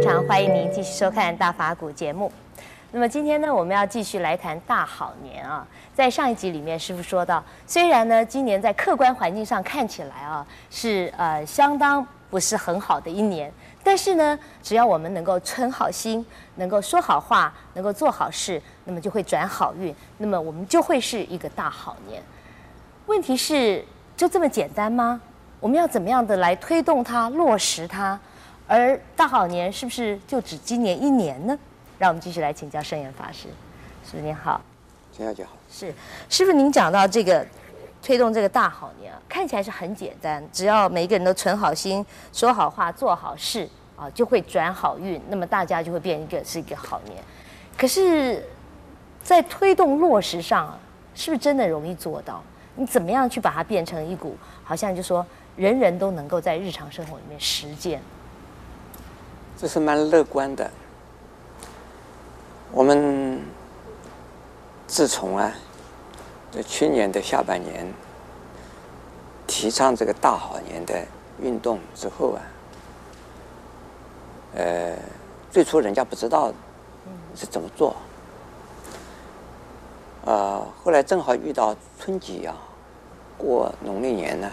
常欢迎您继续收看《大法古》节目。那么今天呢，我们要继续来谈大好年啊。在上一集里面，师傅说到，虽然呢，今年在客观环境上看起来啊，是呃相当不是很好的一年，但是呢，只要我们能够存好心，能够说好话，能够做好事，那么就会转好运，那么我们就会是一个大好年。问题是，就这么简单吗？我们要怎么样的来推动它、落实它？而大好年是不是就只今年一年呢？让我们继续来请教圣严法师。师傅您好，陈小姐好。是师傅，您讲到这个推动这个大好年啊，看起来是很简单，只要每一个人都存好心、说好话、做好事啊，就会转好运，那么大家就会变一个是一个好年。可是，在推动落实上啊，是不是真的容易做到？你怎么样去把它变成一股，好像就说。人人都能够在日常生活里面实践，这是蛮乐观的。我们自从啊，在去年的下半年提倡这个大好年的运动之后啊，呃，最初人家不知道是怎么做，呃，后来正好遇到春节啊，过农历年呢。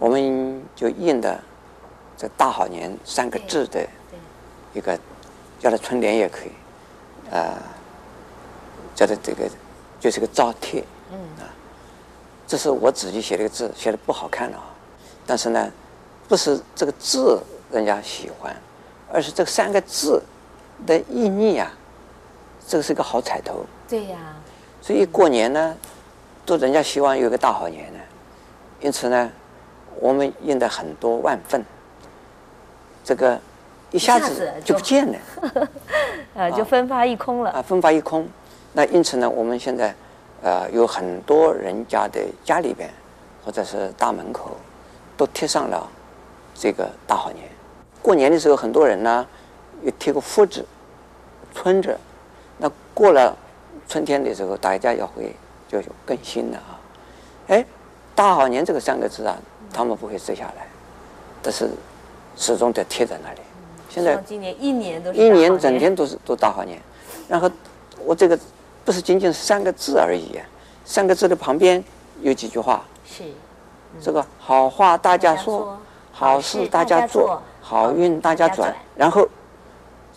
我们就印的这“大好年”三个字的一个，叫它春联也可以，呃，叫它这个就是个招贴，嗯啊，这是我自己写的一个字，写的不好看了啊，但是呢，不是这个字人家喜欢，而是这三个字的意义啊，这个是个好彩头。对呀。所以过年呢，都人家希望有个大好年呢，因此呢。我们印的很多万份，这个一下子就不见了，呃，就分发一空了。啊，分发一空。那因此呢，我们现在呃有很多人家的家里边，或者是大门口，都贴上了这个大好年。过年的时候，很多人呢又贴个福字、春字。那过了春天的时候，大家要会就有更新了啊。哎，大好年这个三个字啊。他们不会撕下来，但是始终得贴在那里。现在今年一年都是一年整天都是都大好年，然后我这个不是仅仅是三个字而已，三个字的旁边有几句话。是，这个好话大家说，好事大家做，好运大家转。然后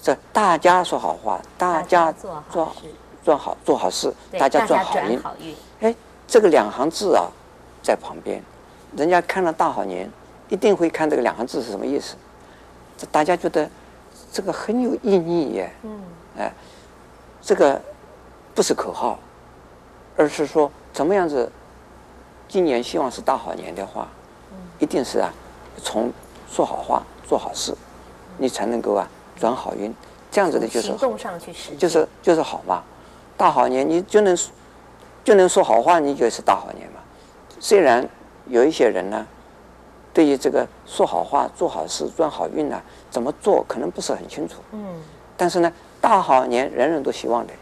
这大家说好话，大家做做做好做好事，大家转好运。哎，这个两行字啊，在旁边。人家看了大好年，一定会看这个两行字是什么意思。这大家觉得这个很有意义耶。嗯。哎，这个不是口号，而是说怎么样子。今年希望是大好年的话，一定是啊，从说好话、做好事，你才能够啊转好运。这样子的就是行动上去实就是就是好嘛。大好年，你就能就能说好话，你就是大好年嘛。虽然。有一些人呢，对于这个说好话、做好事、赚好运呢，怎么做可能不是很清楚。嗯。但是呢，大好年人人都希望的。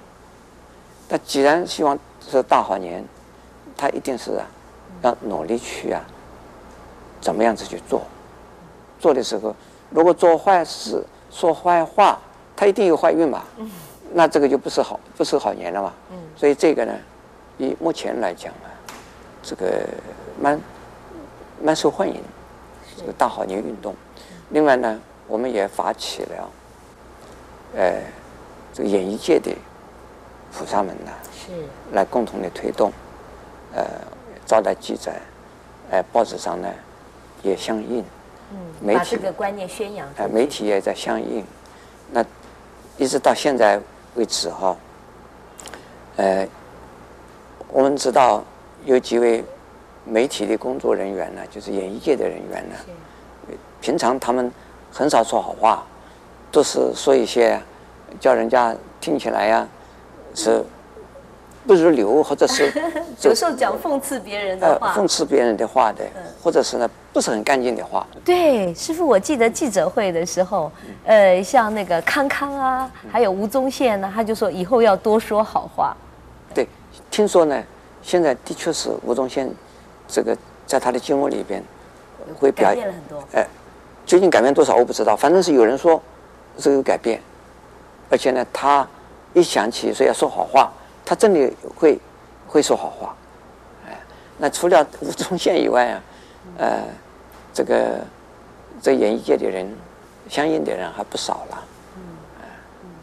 那既然希望是大好年，他一定是啊，要努力去啊，怎么样子去做？做的时候，如果做坏事、说坏话，他一定有坏运嘛。嗯。那这个就不是好，不是好年了嘛。嗯。所以这个呢，以目前来讲啊，这个。蛮蛮受欢迎，这个大好年运动。另外呢，我们也发起了，呃，这个演艺界的菩萨们呢，是来共同的推动，呃，招来记者，呃，报纸上呢也相应，嗯，媒体把这个观念宣扬，呃，媒体也在相应。那一直到现在为止哈，呃，我们知道有几位。媒体的工作人员呢，就是演艺界的人员呢，平常他们很少说好话，都是说一些叫人家听起来呀是不如流，或者是 有时候讲讽刺别人的话，讽刺别人的话的，或者是呢不是很干净的话。对，师傅，我记得记者会的时候，呃，像那个康康啊，还有吴宗宪呢，他就说以后要多说好话。对，听说呢，现在的确是吴宗宪。这个在他的节目里边会表演，哎，究竟改变多少我不知道，反正是有人说这个有改变，而且呢，他一想起说要说好话，他真的会会说好话。哎，那除了吴宗宪以外啊，呃，这个这演艺界的人，相应的人还不少了。嗯，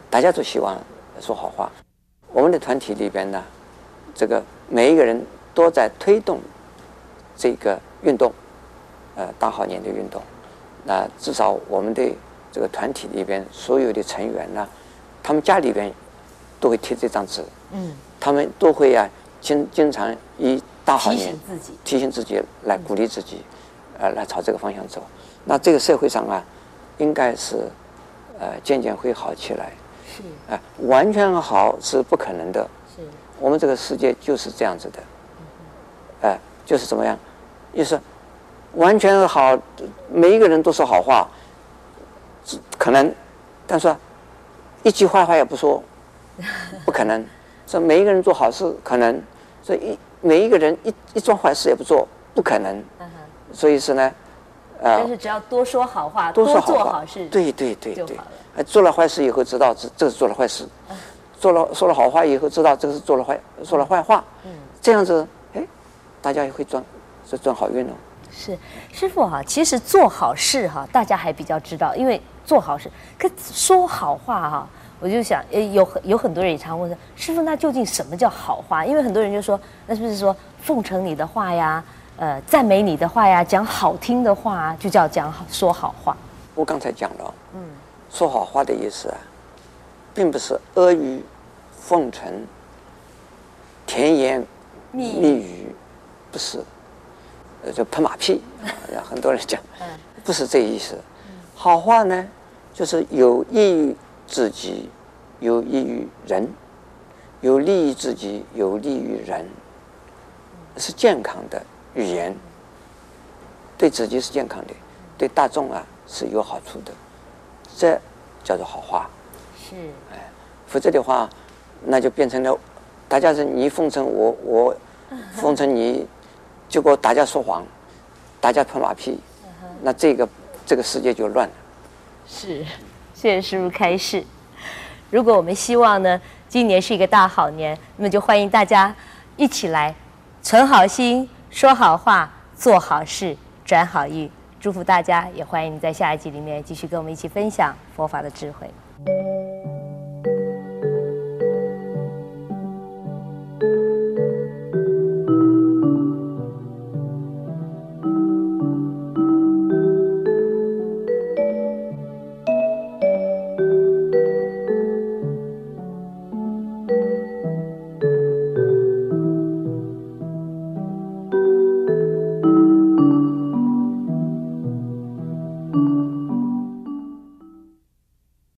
大家都希望说好话。我们的团体里边呢，这个每一个人都在推动这个运动，呃，大好年的运动。那至少我们的这个团体里边所有的成员呢，他们家里边都会贴这张纸。嗯。他们都会啊，经经常以大好年提醒自己，提醒自己来鼓励自己，呃，来朝这个方向走。那这个社会上啊，应该是呃渐渐会好起来。是。呃，完全好是不可能的。是。我们这个世界就是这样子的。哎、呃，就是怎么样？就是完全好，每一个人都说好话，可能，但是一句坏话也不说，不可能。说每一个人做好事，可能；所以一每一个人一一桩坏事也不做，不可能。所以是呢，呃，但是只要多说好话，多做好事，对对对对。做了坏事以后知道这这是做了坏事，做了说了好话以后知道这个是做了坏说了坏话。嗯，这样子，哎，大家也会赚，是赚好运哦。是师傅哈，其实做好事哈，大家还比较知道，因为做好事，可说好话哈。我就想，呃，有很有很多人也常问说，师傅，那究竟什么叫好话？因为很多人就说，那是不是说奉承你的话呀，呃，赞美你的话呀，讲好听的话啊，就叫讲好说好话？我刚才讲了，嗯，说好话的意思啊，并不是阿谀奉承、甜言蜜语，不是，呃，就拍马屁，啊很多人讲，不是这意思。好话呢，就是有益于。自己有益于人，有利于自己，有利于人，是健康的语言。对自己是健康的，对大众啊是有好处的，这叫做好话。是，哎，否则的话，那就变成了大家是你奉承我，我奉承你，结果大家说谎，大家拍马屁，那这个这个世界就乱了。是。谢谢师父开示。如果我们希望呢，今年是一个大好年，那么就欢迎大家一起来存好心、说好话、做好事、转好运。祝福大家，也欢迎你在下一集里面继续跟我们一起分享佛法的智慧。